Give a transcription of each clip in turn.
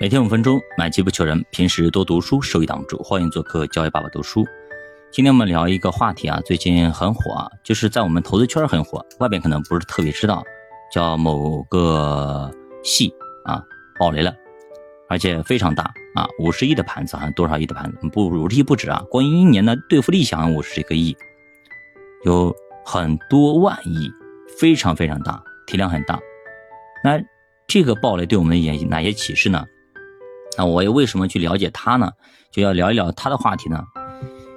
每天五分钟，买机不求人。平时多读书，收益挡不住。欢迎做客教育爸爸读书。今天我们聊一个话题啊，最近很火啊，就是在我们投资圈很火，外边可能不是特别知道，叫某个系啊爆雷了，而且非常大啊，五十亿的盘子，好像多少亿的盘子，不五十亿不止啊，光一年的兑付利息好像五十个亿，有很多万亿，非常非常大，体量很大。那这个暴雷对我们有哪些启示呢？那我又为什么去了解他呢？就要聊一聊他的话题呢？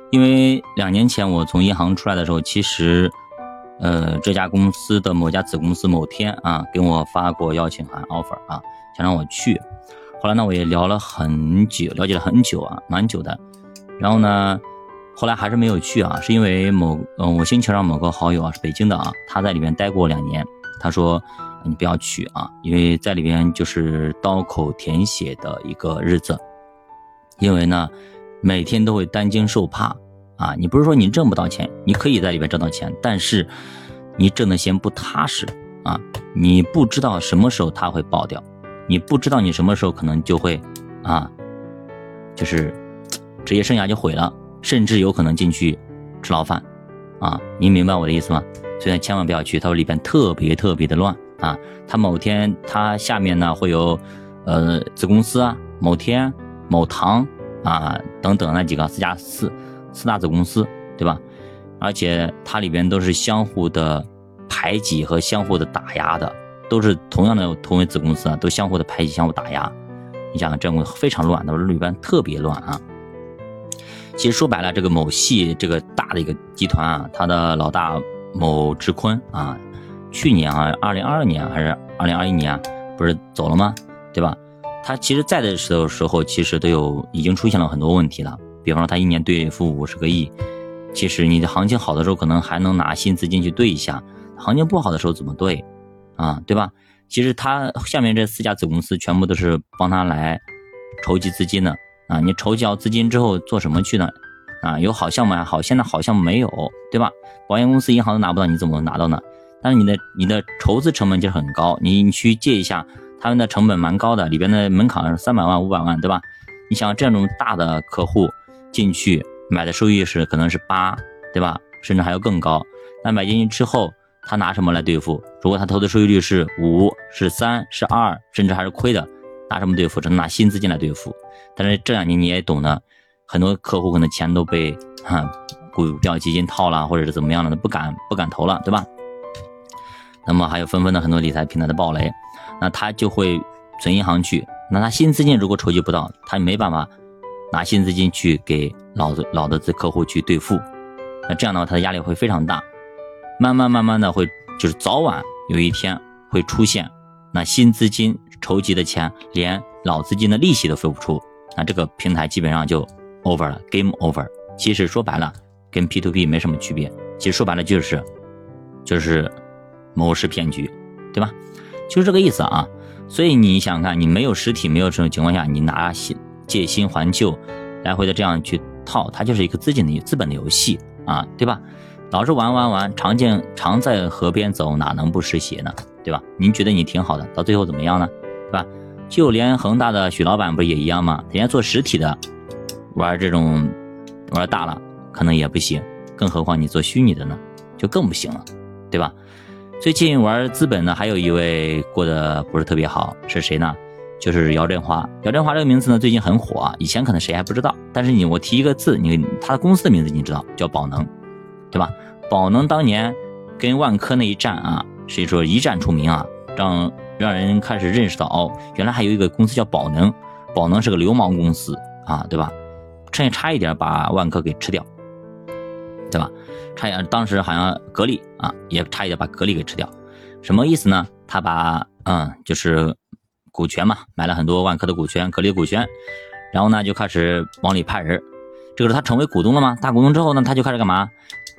因为两年前我从银行出来的时候，其实，呃，这家公司的某家子公司某天啊，给我发过邀请函 offer 啊，想让我去。后来呢，我也聊了很久，了解了很久啊，蛮久的。然后呢，后来还是没有去啊，是因为某嗯，我星球上某个好友啊，是北京的啊，他在里面待过两年，他说。你不要去啊，因为在里边就是刀口舔血的一个日子，因为呢，每天都会担惊受怕啊。你不是说你挣不到钱，你可以在里边挣到钱，但是你挣的钱不踏实啊。你不知道什么时候它会爆掉，你不知道你什么时候可能就会啊，就是职业生涯就毁了，甚至有可能进去吃牢饭啊。你明白我的意思吗？所以千万不要去，它里边特别特别的乱。啊，他某天他下面呢会有，呃，子公司啊，某天、某堂啊等等那几个四家四四大子公司，对吧？而且它里边都是相互的排挤和相互的打压的，都是同样的同为子公司啊，都相互的排挤、相互打压。你想想，这个非常乱，都是里边特别乱啊。其实说白了，这个某系这个大的一个集团啊，它的老大某志坤啊。去年啊，二零二二年还是二零二一年，不是走了吗？对吧？他其实在的时候时候，其实都有已经出现了很多问题了。比方说，他一年兑付五十个亿，其实你的行情好的时候，可能还能拿新资金去兑一下；行情不好的时候怎么兑啊？对吧？其实他下面这四家子公司全部都是帮他来筹集资金的啊。你筹集好资金之后做什么去呢？啊，有好项目还好，现在好项目没有，对吧？保险公司、银行都拿不到，你怎么拿到呢？但是你的你的筹资成本就很高，你你去借一下，他们的成本蛮高的，里边的门槛是三百万五百万，对吧？你想这种大的客户进去买的收益是可能是八，对吧？甚至还要更高。那买进去之后，他拿什么来兑付？如果他投的收益率是五、是三、是二，甚至还是亏的，拿什么兑付？只能拿新资金来兑付。但是这两年你也懂的，很多客户可能钱都被哈股票基金套了，或者是怎么样了，不敢不敢投了，对吧？那么还有纷纷的很多理财平台的暴雷，那他就会存银行去，那他新资金如果筹集不到，他没办法拿新资金去给老的老的这客户去兑付，那这样的话他的压力会非常大，慢慢慢慢的会就是早晚有一天会出现，那新资金筹集的钱连老资金的利息都付不出，那这个平台基本上就 over 了，game over。其实说白了跟 P to P 没什么区别，其实说白了就是就是。谋事骗局，对吧？就是这个意思啊。所以你想想看，你没有实体，没有这种情况下，你拿新借新还旧，来回的这样去套，它就是一个资金的资本的游戏啊，对吧？老是玩玩玩，常见常在河边走，哪能不湿鞋呢？对吧？您觉得你挺好的，到最后怎么样呢？对吧？就连恒大的许老板不也一样吗？人家做实体的，玩这种玩大了，可能也不行，更何况你做虚拟的呢，就更不行了，对吧？最近玩资本的还有一位过得不是特别好，是谁呢？就是姚振华。姚振华这个名字呢，最近很火啊，以前可能谁还不知道。但是你我提一个字，你他的公司的名字你知道，叫宝能，对吧？宝能当年跟万科那一战啊，所以说一战出名啊，让让人开始认识到哦，原来还有一个公司叫宝能，宝能是个流氓公司啊，对吧？趁差一点把万科给吃掉。对吧？差一点，当时好像格力啊，也差一点把格力给吃掉。什么意思呢？他把嗯，就是股权嘛，买了很多万科的股权、格力股权，然后呢就开始往里派人。这个时候他成为股东了吗？大股东之后呢，他就开始干嘛？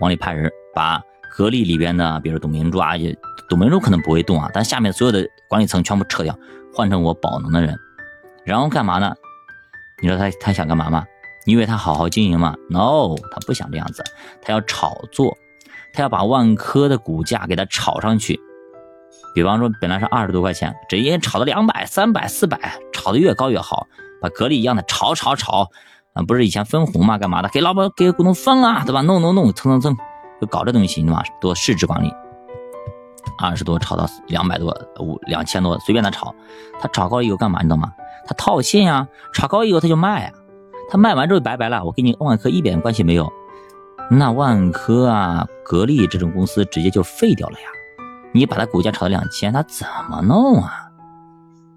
往里派人，把格力里边的，比如董明珠啊，也董明珠可能不会动啊，但下面所有的管理层全部撤掉，换成我宝能的人，然后干嘛呢？你说他他想干嘛吗？你以为他好好经营吗？No，他不想这样子，他要炒作，他要把万科的股价给它炒上去。比方说，本来是二十多块钱，直接炒到两百、三百、四百，炒炒的越高越好，把格力一样的炒炒炒，啊，不是以前分红嘛，干嘛的？给老板给股东分了，对吧？弄弄弄，蹭蹭蹭，就搞这东西，对吧？多市值管理，二十多炒到两百多，五两千多，随便他炒，他炒高以后干嘛？你知道吗？他套现呀，炒高以后他就卖呀，他卖完之后拜拜了，我跟你万科一点关系没有。那万科啊，格力这种公司直接就废掉了呀！你把它股价炒到两千，他怎么弄啊？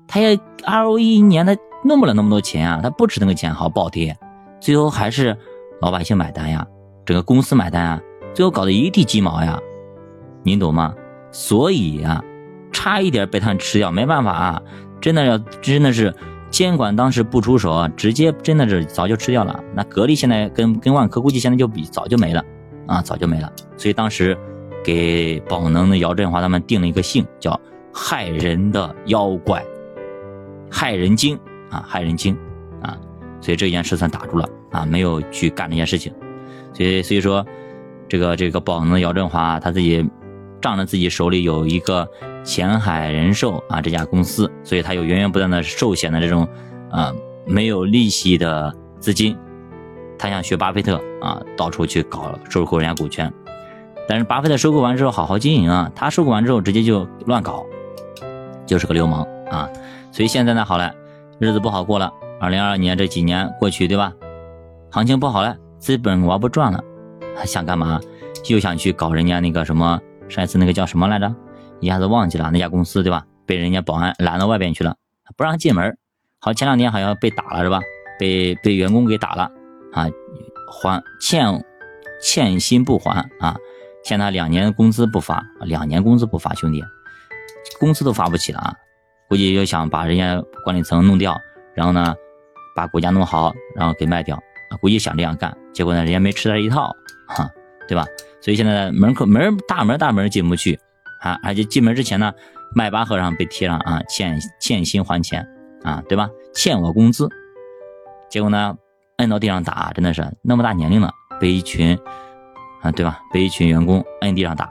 他也 ROE 一年他弄不了那么多钱啊，他不值那个钱，好暴跌，最后还是老百姓买单呀，整个公司买单啊，最后搞得一地鸡毛呀，您懂吗？所以啊，差一点被他们吃掉，没办法啊，真的要真的是。监管当时不出手啊，直接真的是早就吃掉了。那格力现在跟跟万科估计现在就比早就没了啊，早就没了。所以当时给宝能的姚振华他们定了一个姓，叫害人的妖怪，害人精啊，害人精啊。所以这件事算打住了啊，没有去干这件事情。所以所以说，这个这个宝能的姚振华他自己仗着自己手里有一个。前海人寿啊，这家公司，所以他有源源不断的寿险的这种，啊，没有利息的资金，他想学巴菲特啊，到处去搞收购人家股权，但是巴菲特收购完之后好好经营啊，他收购完之后直接就乱搞，就是个流氓啊，所以现在呢好了，日子不好过了，二零二二年这几年过去对吧？行情不好了，资本玩不转了，还想干嘛？又想去搞人家那个什么，上一次那个叫什么来着？一下子忘记了那家公司对吧？被人家保安拦到外边去了，不让进门。好，前两天好像被打了是吧？被被员工给打了啊！还欠欠薪不还啊？欠他两年工资不发，两年工资不发，兄弟，工资都发不起了啊！估计就想把人家管理层弄掉，然后呢，把股价弄好，然后给卖掉！估计想这样干，结果呢，人家没吃他一套，哈，对吧？所以现在门口门大门大门进不去。啊，而且进门之前呢，迈巴赫上被贴上啊，欠欠薪还钱啊，对吧？欠我工资，结果呢，摁到地上打，真的是那么大年龄了，被一群啊，对吧？被一群员工摁地上打，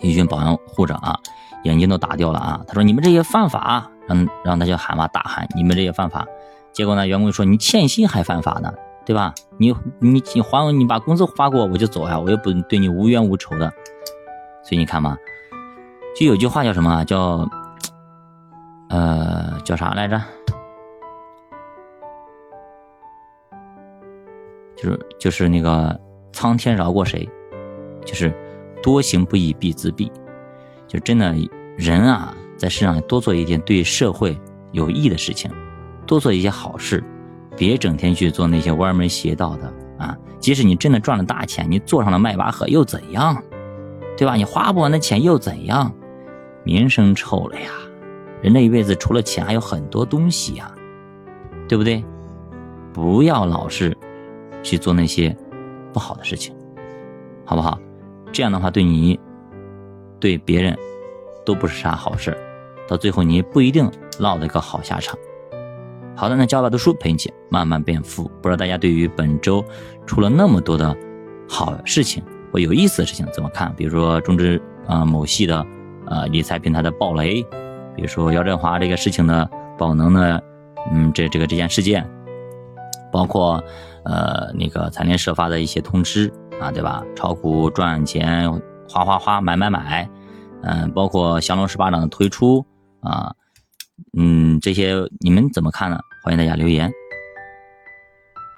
一群保安护着啊，眼睛都打掉了啊。他说：“你们这些犯法。”让让他就喊嘛，大喊：“你们这些犯法！”结果呢，员工说：“你欠薪还犯法呢，对吧？你你你还我，你把工资发给我，我就走呀，我又不对你无冤无仇的。”所以你看嘛。就有句话叫什么啊？叫，呃，叫啥来着？就是就是那个苍天饶过谁？就是多行不义必自毙。就真的人啊，在世上多做一件对社会有益的事情，多做一些好事，别整天去做那些歪门邪道的啊！即使你真的赚了大钱，你坐上了迈巴赫又怎样？对吧？你花不完的钱又怎样？名声臭了呀，人这一辈子除了钱还有很多东西呀，对不对？不要老是去做那些不好的事情，好不好？这样的话对你、对别人都不是啥好事，到最后你不一定落得个好下场。好的，那教爸读书陪你一起慢慢变富。不知道大家对于本周出了那么多的好事情或有意思的事情怎么看？比如说中资啊某系的。呃，理财平台的暴雷，比如说姚振华这个事情呢，宝能呢，嗯，这这个这件事件，包括呃那个财联社发的一些通知啊，对吧？炒股赚钱，花花花，买买买，嗯，包括降龙十八掌的推出啊，嗯，这些你们怎么看呢？欢迎大家留言。